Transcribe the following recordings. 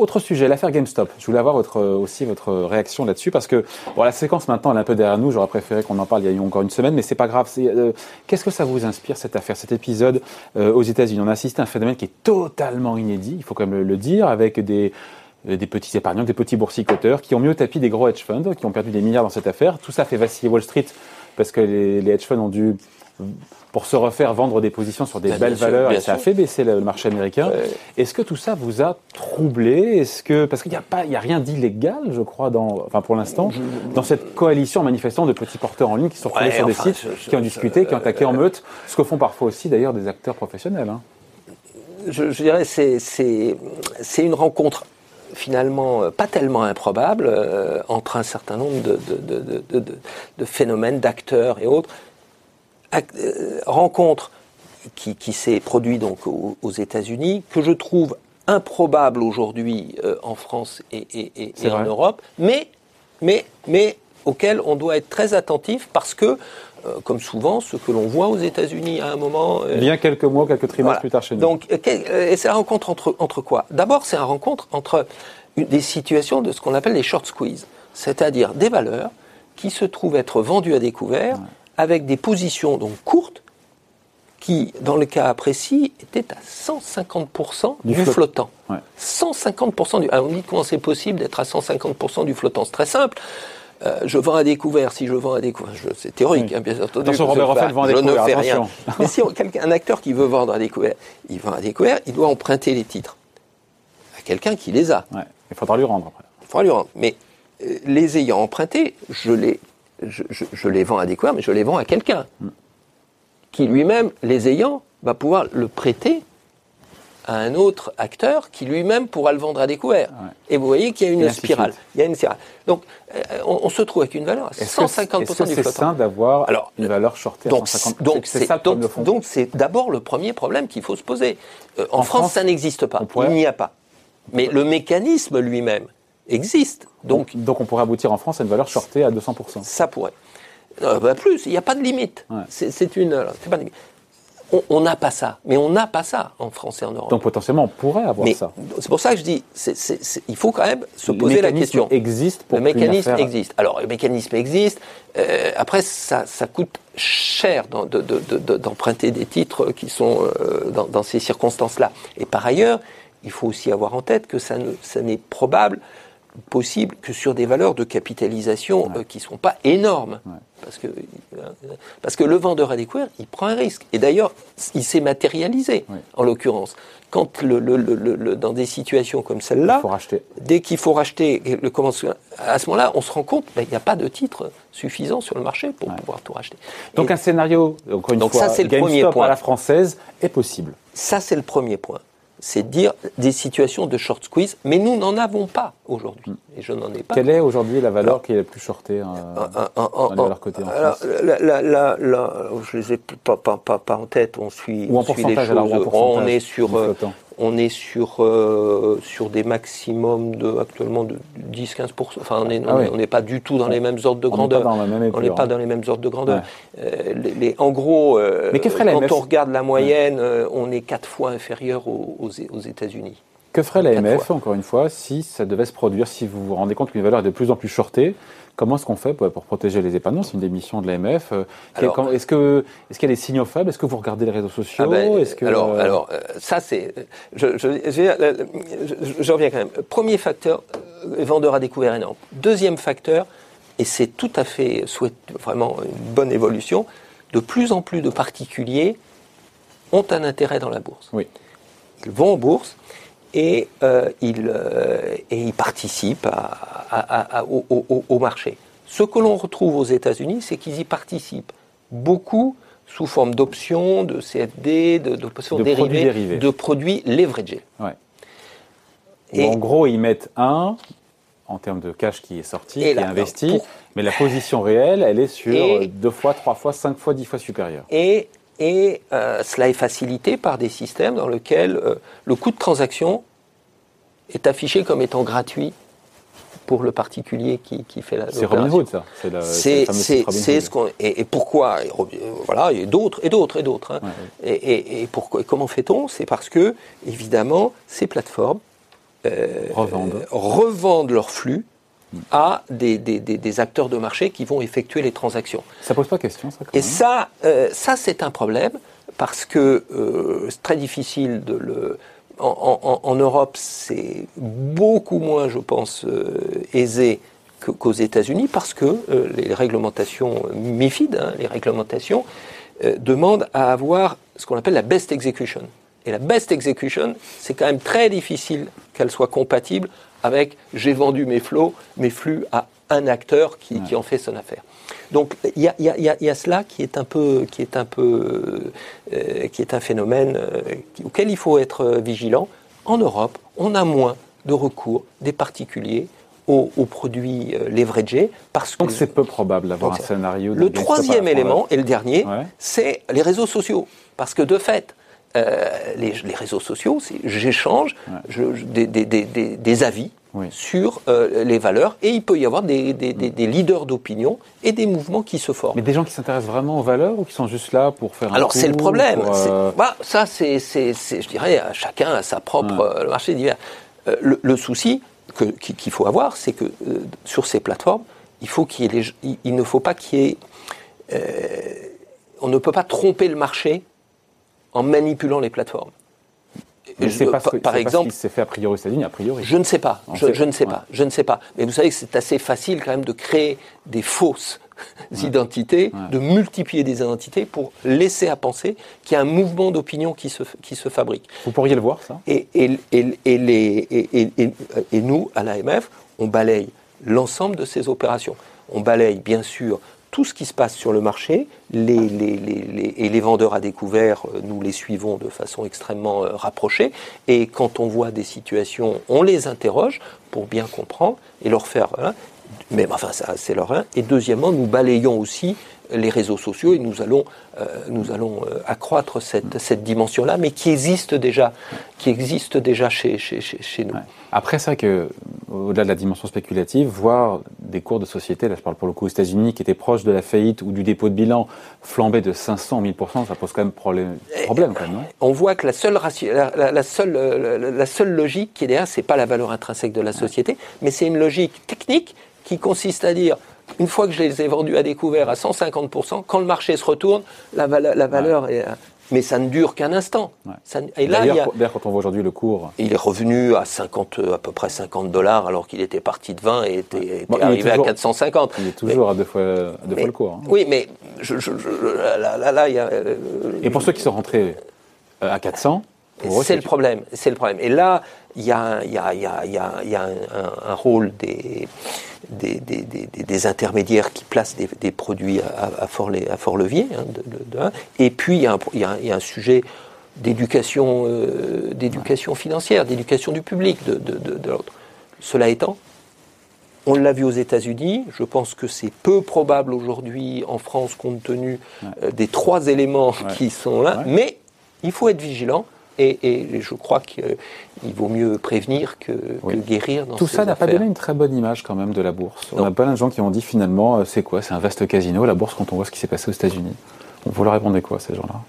autre sujet, l'affaire GameStop. Je voulais avoir votre, aussi votre réaction là-dessus parce que bon, la séquence maintenant elle est un peu derrière nous. J'aurais préféré qu'on en parle il y a encore une semaine, mais c'est pas grave. Euh, Qu'est-ce que ça vous inspire cette affaire, cet épisode euh, aux États-Unis? On a assisté à un phénomène qui est totalement inédit, il faut quand même le, dire, avec des euh, des petits épargnants, des petits boursicoteurs qui ont mis au tapis des gros hedge funds, qui ont perdu des milliards dans cette affaire. Tout ça fait vaciller Wall Street parce que les hedge funds ont dû pour se refaire vendre des positions sur des belles valeurs et ça a fait baisser le marché américain. Est-ce que tout ça vous a troublé? Est-ce que parce qu'il n'y a pas, il y a rien d'illégal, je crois, dans, enfin pour l'instant, dans cette coalition manifestant de petits porteurs en ligne qui sont retrouvés sur des sites, qui ont discuté, qui ont attaqué en meute, ce que font parfois aussi d'ailleurs des acteurs professionnels. Hein. Je, dirais c'est c'est une rencontre finalement euh, pas tellement improbable euh, entre un certain nombre de, de, de, de phénomènes, d'acteurs et autres euh, rencontre qui, qui s'est produite donc aux, États-Unis, que je trouve improbable aujourd'hui euh, en France et, et, et, en Europe, mais, mais, mais auquel on doit être très attentif parce que, euh, comme souvent, ce que l'on voit aux États-Unis à un moment. Bien quelques mois, quelques trimestres plus tard chez nous. Donc, et c'est la rencontre entre, entre quoi? D'abord, c'est la rencontre entre des situations de ce qu'on appelle les short squeeze, c'est-à-dire des valeurs qui se trouvent être vendues à découvert avec des positions donc courtes qui, dans le cas précis, étaient à 150% du, flottant. 150% du. Alors on dit comment c'est possible d'être à 150% du flottant. C'est très simple. Euh, je vends à découvert. Si je vends à découvert, c'est théorique, hein, bien entendu. Attention, Robert Raphaël vend à découvert. Je ne fais rien. Mais si un acteur qui veut vendre à découvert, il vend à découvert, il doit emprunter les titres à quelqu'un qui les a. Il faudra lui rendre après. Il faudra lui rendre. Mais euh, les ayant empruntés, je les je, les vends à découvert, mais je les vends à quelqu'un qui lui-même, les ayant, va pouvoir le prêter à un autre acteur qui lui-même pourra le vendre à découvert. Et vous voyez qu'il y a une spirale. Il y a une spirale. Donc, euh, on, se trouve avec une valeur à 150% est-ce que du flottant. C'est sain d'avoir une valeur shortée donc, à 150%. Donc, c'est ça donc, donc c'est d'abord le premier problème qu'il faut se poser. Euh, en, France, ça n'existe pas. Il n'y a pas. Mais le mécanisme lui-même existe. Donc, donc on pourrait aboutir en France à une valeur shortée à 200%. Ça pourrait. Euh, bah, plus, il n'y a pas de limite. C'est une. Pas on n'a pas ça, mais on n'a pas ça en France et en Europe. Donc potentiellement, on pourrait avoir ça. C'est pour ça que je dis, il faut quand même se poser la question. Existe pour le mécanisme existe. Alors le mécanisme existe. Euh, après, ça, ça, coûte cher d'emprunter de, des titres qui sont euh, dans, dans, ces circonstances-là. Et par ailleurs, il faut aussi avoir en tête que ça n'est probable possible que sur des valeurs de capitalisation euh, qui ne sont pas énormes. Parce, que, euh, parce que le vendeur à découvert, il prend un risque. Et d'ailleurs, il s'est matérialisé, en l'occurrence. Quand le, le, dans des situations comme celle-là, dès qu'il faut racheter, le, à ce moment-là, on se rend compte qu'il n'y a pas de titre suffisant sur le marché pour pouvoir tout racheter. Donc un scénario, encore une donc fois, ça, le premier point. à la française est possible. Ça, c'est le premier point c'est dire des situations de short squeeze, mais nous n'en avons pas aujourd'hui. Et je n'en ai pas. Quelle est aujourd'hui la valeur qui est la plus shortée valeurs cotées en alors, Je ne les ai pas, pas, pas, en tête, on suit, Ou en suit les choses. Alors, on est sur on est sur, euh, sur des maximums de, actuellement de 10-15%. Enfin, on ah n'est pas du tout dans les mêmes ordres de grandeur. On n'est pas, dans les mêmes ordres de grandeur. Euh, les, en gros, euh, quand on regarde la moyenne, on est quatre fois inférieur aux, aux, États-Unis. Que ferait l'AMF, encore une fois, si ça devait se produire, si vous vous rendez compte qu'une valeur est de plus en plus shortée Comment est-ce qu'on fait pour, protéger les épargnants? C'est une des missions de l'AMF. Euh, est-ce qu'il y a des signaux faibles? Est-ce que vous regardez les réseaux sociaux? Ah ben, que, alors, euh, alors euh, ça c'est. Je, je, je, reviens quand même. Premier facteur, vendeur à découvert énorme. Deuxième facteur, et c'est tout à fait souhait, vraiment une bonne évolution, de plus en plus de particuliers ont un intérêt dans la bourse. Oui. Ils vont en bourse et, euh, ils, euh, et ils participent à, au, marché. Ce que l'on retrouve aux États-Unis, c'est qu'ils y participent beaucoup sous forme d'options, de CFD, d'options de, dérivées, de produits leveragés. Ouais. Et en gros, ils mettent un en termes de cash qui est sorti, qui est investi, mais la position réelle, elle est sur deux fois, trois fois, cinq fois, dix fois supérieure. Et et euh, cela est facilité par des systèmes dans lesquels euh, le coût de transaction est affiché comme étant gratuit pour le particulier qui, qui fait la C'est Robinhood, ça. C'est ce qu'on et, pourquoi et, Voilà, et d'autres et d'autres et d'autres. Hein. Et, et, pourquoi Comment fait-on? C'est parce que évidemment ces plateformes revendent. revendent leurs flux à des, des- des- des acteurs de marché qui vont effectuer les transactions. Ça pose pas question, ça, quand Et même ça, euh, ça c'est un problème parce que euh, c'est très difficile de le. En, en- en Europe, c'est beaucoup moins, je pense, euh, aisé qu'aux États-Unis parce que les réglementations MIFID, hein, les réglementations, demandent à avoir ce qu'on appelle la best execution. Et la best execution, c'est quand même très difficile qu'elle soit compatible avec j'ai vendu mes flots, mes flux à un acteur qui, qui en fait son affaire. Donc il y a, y a- y a- cela qui est un peu, qui est un peu, euh, qui est un phénomène euh, auquel il faut être euh, vigilant. En Europe, on a moins de recours des particuliers aux, aux produits euh, leveragés parce que Donc c'est peu probable d'avoir un scénario. le troisième élément, et le dernier, Ouais. c'est les réseaux sociaux. Parce que de fait, euh, les, les réseaux sociaux, j'échange des, des- des- des- des avis Oui. sur euh, les valeurs et il peut y avoir des, leaders d'opinion et des mouvements qui se forment. Mais des gens qui s'intéressent vraiment aux valeurs ou qui sont juste là pour faire un Alors c'est le problème. euh, bah, ça, c'est, je dirais, à chacun a sa propre Ouais. le marché divers. Le, le souci qu'il faut avoir, c'est que sur ces plateformes, il faut qu'il il, il ne faut pas qu'il y ait, on ne peut pas tromper le marché en manipulant les plateformes. mais Je- c'est pas ce par- que- exemple, s'est fait a priori États-Unis, a priori. je ne sais pas. Je, ne sais Ouais. pas. Je ne sais pas. Mais vous savez que c'est assez facile quand même de créer des fausses identités, de multiplier des identités pour laisser à penser qu'il y a un mouvement d'opinion qui se, qui se fabrique. Vous pourriez le voir, ça? Et, et, et, et les, et, et- et- et nous, à l'AMF, on balaye l'ensemble de ces opérations. On balaye bien sûr tout ce qui se passe sur le marché, et les vendeurs à découvert, euh, nous les suivons de façon extrêmement euh, rapprochée, et quand on voit des situations, on les interroge pour bien comprendre et leur faire... voilà. Mais enfin, ça, c'est leur un. Et deuxièmement, nous balayons aussi les réseaux sociaux et nous allons, euh, nous allons euh, accroître cette, cette dimension-là, mais qui existe déjà, qui existe déjà chez, chez, chez, nous. Ouais. Après, c'est vrai que, au-delà de la dimension spéculative, voir des cours de société, là je parle pour le coup aux États-Unis, qui étaient proches de la faillite ou du dépôt de bilan, flamber de 500 1000% ça pose quand même problème, problème quand même, non? On voit que la seule, la, la- la seule, euh, la, la seule logique qui est derrière, c'est pas la valeur intrinsèque de la société, mais c'est une logique technique qui consiste à dire, une fois que je les ai vendus à découvert à 150%, quand le marché se retourne, la valeur, la valeur est... Mais ça ne dure qu'un instant. Ouais. Ça et là, il y a... Quand on voit aujourd'hui le cours, Il est revenu à 50, euh, à peu près 50 dollars, alors qu'il était parti de 20 et était, Bon, arrivé toujours- à 450. il est toujours à deux fois, à deux Mais- fois le cours. hein. Oui, mais je, je- je- là, là, là, il y a. euh, Et pour ceux qui sont rentrés euh, à 400, pour eux, c'est le problème. C'est le problème. Et là, il y a, un- il y a, il y a, il y a, il y a un, un- un rôle des, des, intermédiaires qui placent des, produits à, à fort, le- à fort levier. hein, de- de- de un. et puis, il y, a un, sujet d'éducation euh, d'éducation financière, d'éducation du public de, l'autre. Cela étant, on l'a vu aux États-Unis. Je pense que c'est peu probable aujourd'hui en France, compte tenu euh, des trois éléments qui sont là. Ouais. Mais il faut être vigilant. Et, et je crois qu'il vaut mieux prévenir que, Oui. que guérir dans Tout ça n'a pas donné une très bonne image quand même de la bourse. On Non. a plein de gens qui ont dit finalement, euh, c'est quoi? C'est un vaste casino, la bourse, quand on voit ce qui s'est passé aux États-Unis. Vous leur répondez quoi, ces gens-là?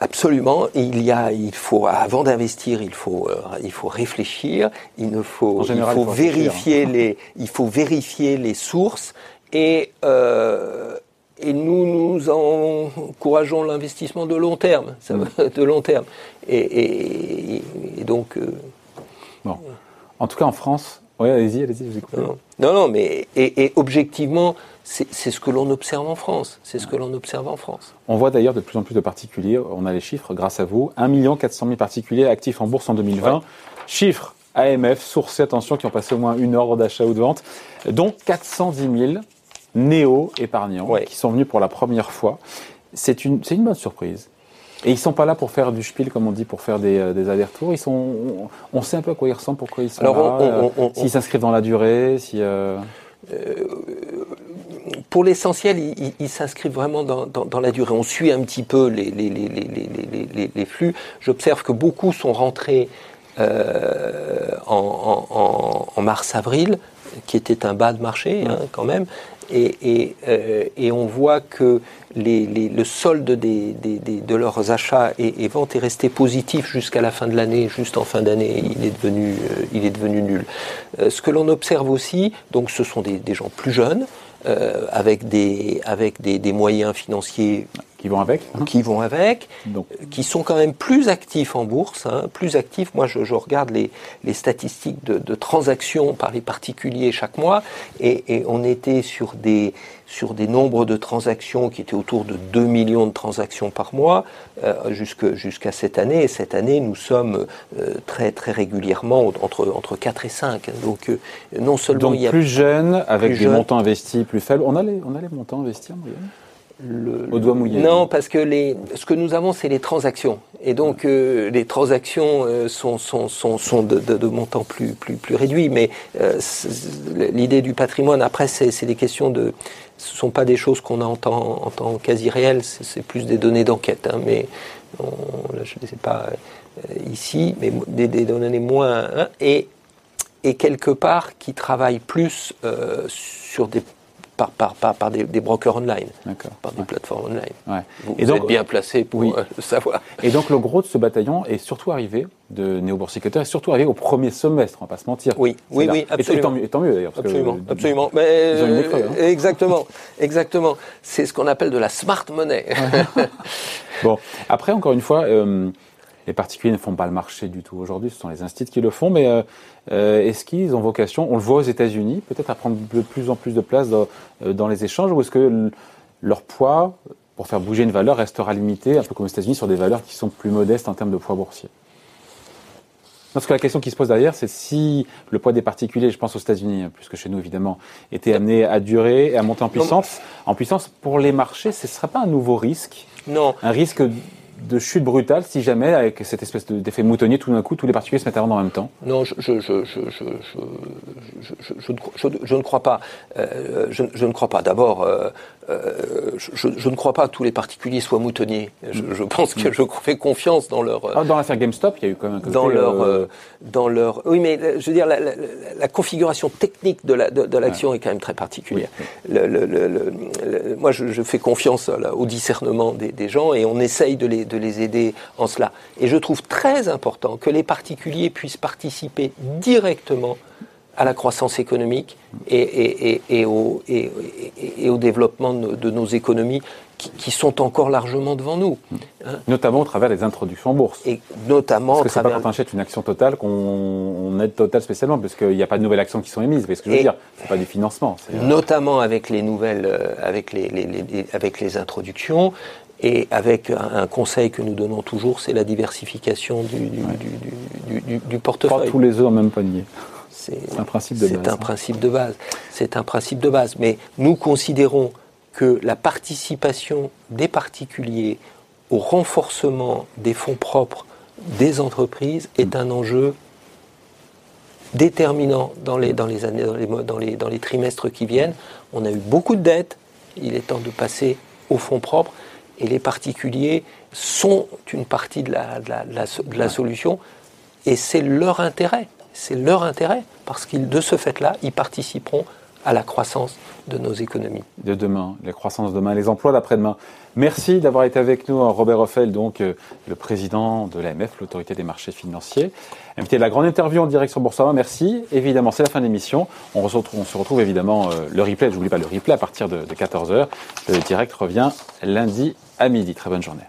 Absolument. Il y a, il faut, avant d'investir, il faut, euh, il faut réfléchir. Il ne faut, général, il il faut réfléchir. vérifier les, il faut vérifier les sources et euh, et nous nous encourageons l'investissement de long terme, ça Mm. de long terme. Et, et- et donc. euh, Bon. En tout cas, en France, oui, allez-y, allez-y, je vous écoute. non, non, non, mais et, et objectivement, c'est ce que l'on observe en France. C'est ce que l'on observe en France. On voit d'ailleurs de plus en plus de particuliers, on a les chiffres grâce à vous, 1 400 000 particuliers actifs en bourse en 2020. Ouais. Chiffres AMF, sourcés, attention, qui ont passé au moins une heure d'achat ou de vente, dont 410 000 néo-épargnants Ouais. qui sont venus pour la première fois. C'est une, c'est une bonne surprise. Et ils sont pas là pour faire du spiel, comme on dit, pour faire des, euh, des allers-retours. Ils sont, on, on sait un peu à quoi ils ressemblent, pourquoi ils sont Alors, là, euh, s'ils s'inscrivent dans la durée, si. euh, pour l'essentiel, ils, s'inscrivent vraiment dans, dans- dans la durée. On suit un petit peu les, les- les- les- les- les- les- les flux. J'observe que beaucoup sont rentrés en, en- en- en mars-avril qui était un bas de marché hein, quand même. Et, et, euh, et, on voit que les, les, le solde des, des, des, de leurs achats et, et, ventes est resté positif jusqu'à la fin de l'année. Juste en fin d'année, il est devenu, euh, il est devenu nul. Euh, ce que l'on observe aussi, donc, ce sont des, gens plus jeunes. Avec des avec des, des, moyens financiers qui vont avec, hein. qui vont avec, Donc. qui sont quand même plus actifs en bourse, hein, plus actifs. Moi, je, je regarde les, les statistiques de, de, transactions par les particuliers chaque mois, et, et, on était sur des sur des nombres de transactions qui étaient autour de 2 millions de transactions par mois euh, jusqu'à jusqu cette année. Et cette année, nous sommes euh, très très régulièrement entre entre 4 et 5. Donc euh, non seulement Donc il y a plus jeunes avec plus des jeune, montants investis plus faibles. On a les on a les montants investis en moyenne? Le, au doigt mouillé. Non, parce que les, ce que nous avons, c'est les transactions. Et donc, euh, les transactions euh, sont, sont, sont, sont de, de, de, montants plus, plus, plus réduits. Mais euh, l'idée du patrimoine, après, c'est des questions de. Ce ne sont pas des choses qu'on a en temps, en temps quasi réel, c'est plus des données d'enquête. Hein, mais on, là, je ne les ai pas ici, mais des, des données moins. Hein, et, et quelque part, qui travaillent plus sur des par, par, par, par des, des, brokers online, par des ouais. plateformes online. Ouais. Vous, et vous donc, êtes bien placé pour oui. euh, le savoir. Et donc le gros de ce bataillon est surtout arrivé de néo-boursicoteur est surtout arrivé au premier semestre, on va pas se mentir. Oui, oui, oui, absolument. Et tant mieux, et tant mieux d'ailleurs. Absolument, que, absolument. Mais euh, école, hein. exactement, exactement. C'est ce qu'on appelle de la smart money. bon, après encore une fois. Euh, les particuliers ne font pas le marché du tout aujourd'hui, ce sont les instituts qui le font, mais euh, euh, est-ce qu'ils ont vocation, on le voit aux États-Unis, peut-être à prendre de plus en plus de place dans, euh, dans les échanges, ou est-ce que leur poids, pour faire bouger une valeur, restera limité, un peu comme aux États-Unis, sur des valeurs qui sont plus modestes en termes de poids boursier? Parce que la question qui se pose derrière, c'est si le poids des particuliers, je pense aux États-Unis plus que chez nous évidemment, était amené à durer et à monter en puissance. En puissance, pour les marchés, ce ne serait pas un nouveau risque? Non. Un risque de chute brutale si jamais, avec cette espèce d'effet moutonnier, tout d'un coup, tous les particuliers se mettent à vendre en même temps Non, je, je, je, je, ne crois pas. Euh, je, ne crois pas. D'abord, euh, euh, je, ne crois pas que tous les particuliers soient moutonniers. Je, pense que je fais confiance dans leur. Ah, dans l'affaire GameStop, il y a eu quand même un dans leur, euh... dans leur. Oui, mais je veux dire, la, la, la configuration technique de l'action la, de, de est quand même très particulière. Oui. Le, le, moi, je, fais confiance au discernement des, des, gens et on essaye de les, de les aider en cela. Et je trouve très important que les particuliers puissent participer directement à la croissance économique et, et, et, et au, au, développement de, de nos économies qui, qui, sont encore largement devant nous. Hein. Notamment au travers des introductions en bourse. Et notamment parce que c'est pas quand on achète une action totale qu'on aide Total spécialement, parce qu'il n'y a pas de nouvelles actions qui sont émises. Vous voyez ce que je veux dire C'est pas du financement. Notamment avec les nouvelles, euh, avec les, les, les, avec les introductions. Et avec un, conseil que nous donnons toujours, c'est la diversification du, du, ouais. du, du, du portefeuille. Pas tous les œufs en même panier. C'est un principe de base. C'est un principe de base. C'est un principe de base. Mais nous considérons que la participation des particuliers au renforcement des fonds propres des entreprises est un enjeu déterminant dans les, dans les années, dans les, dans les, dans les trimestres qui viennent. On a eu beaucoup de dettes. Il est temps de passer aux fonds propres. Et les particuliers sont une partie de la, de la, de la, de la solution. Et c'est leur intérêt c'est leur intérêt, parce qu'ils, de ce fait-là, ils participeront à la croissance de nos économies. De demain, la croissance de demain, les emplois d'après-demain. Merci d'avoir été avec nous, Robert Hoffel, donc euh, le président de l'AMF, l'autorité des marchés financiers. Invité de la grande interview en direct sur Boursorama. Merci. Évidemment, c'est la fin de l'émission. On, se retrouve évidemment euh, le replay. Je n'oublie pas le replay à partir de, de 14 h Le direct revient lundi à midi. Très bonne journée.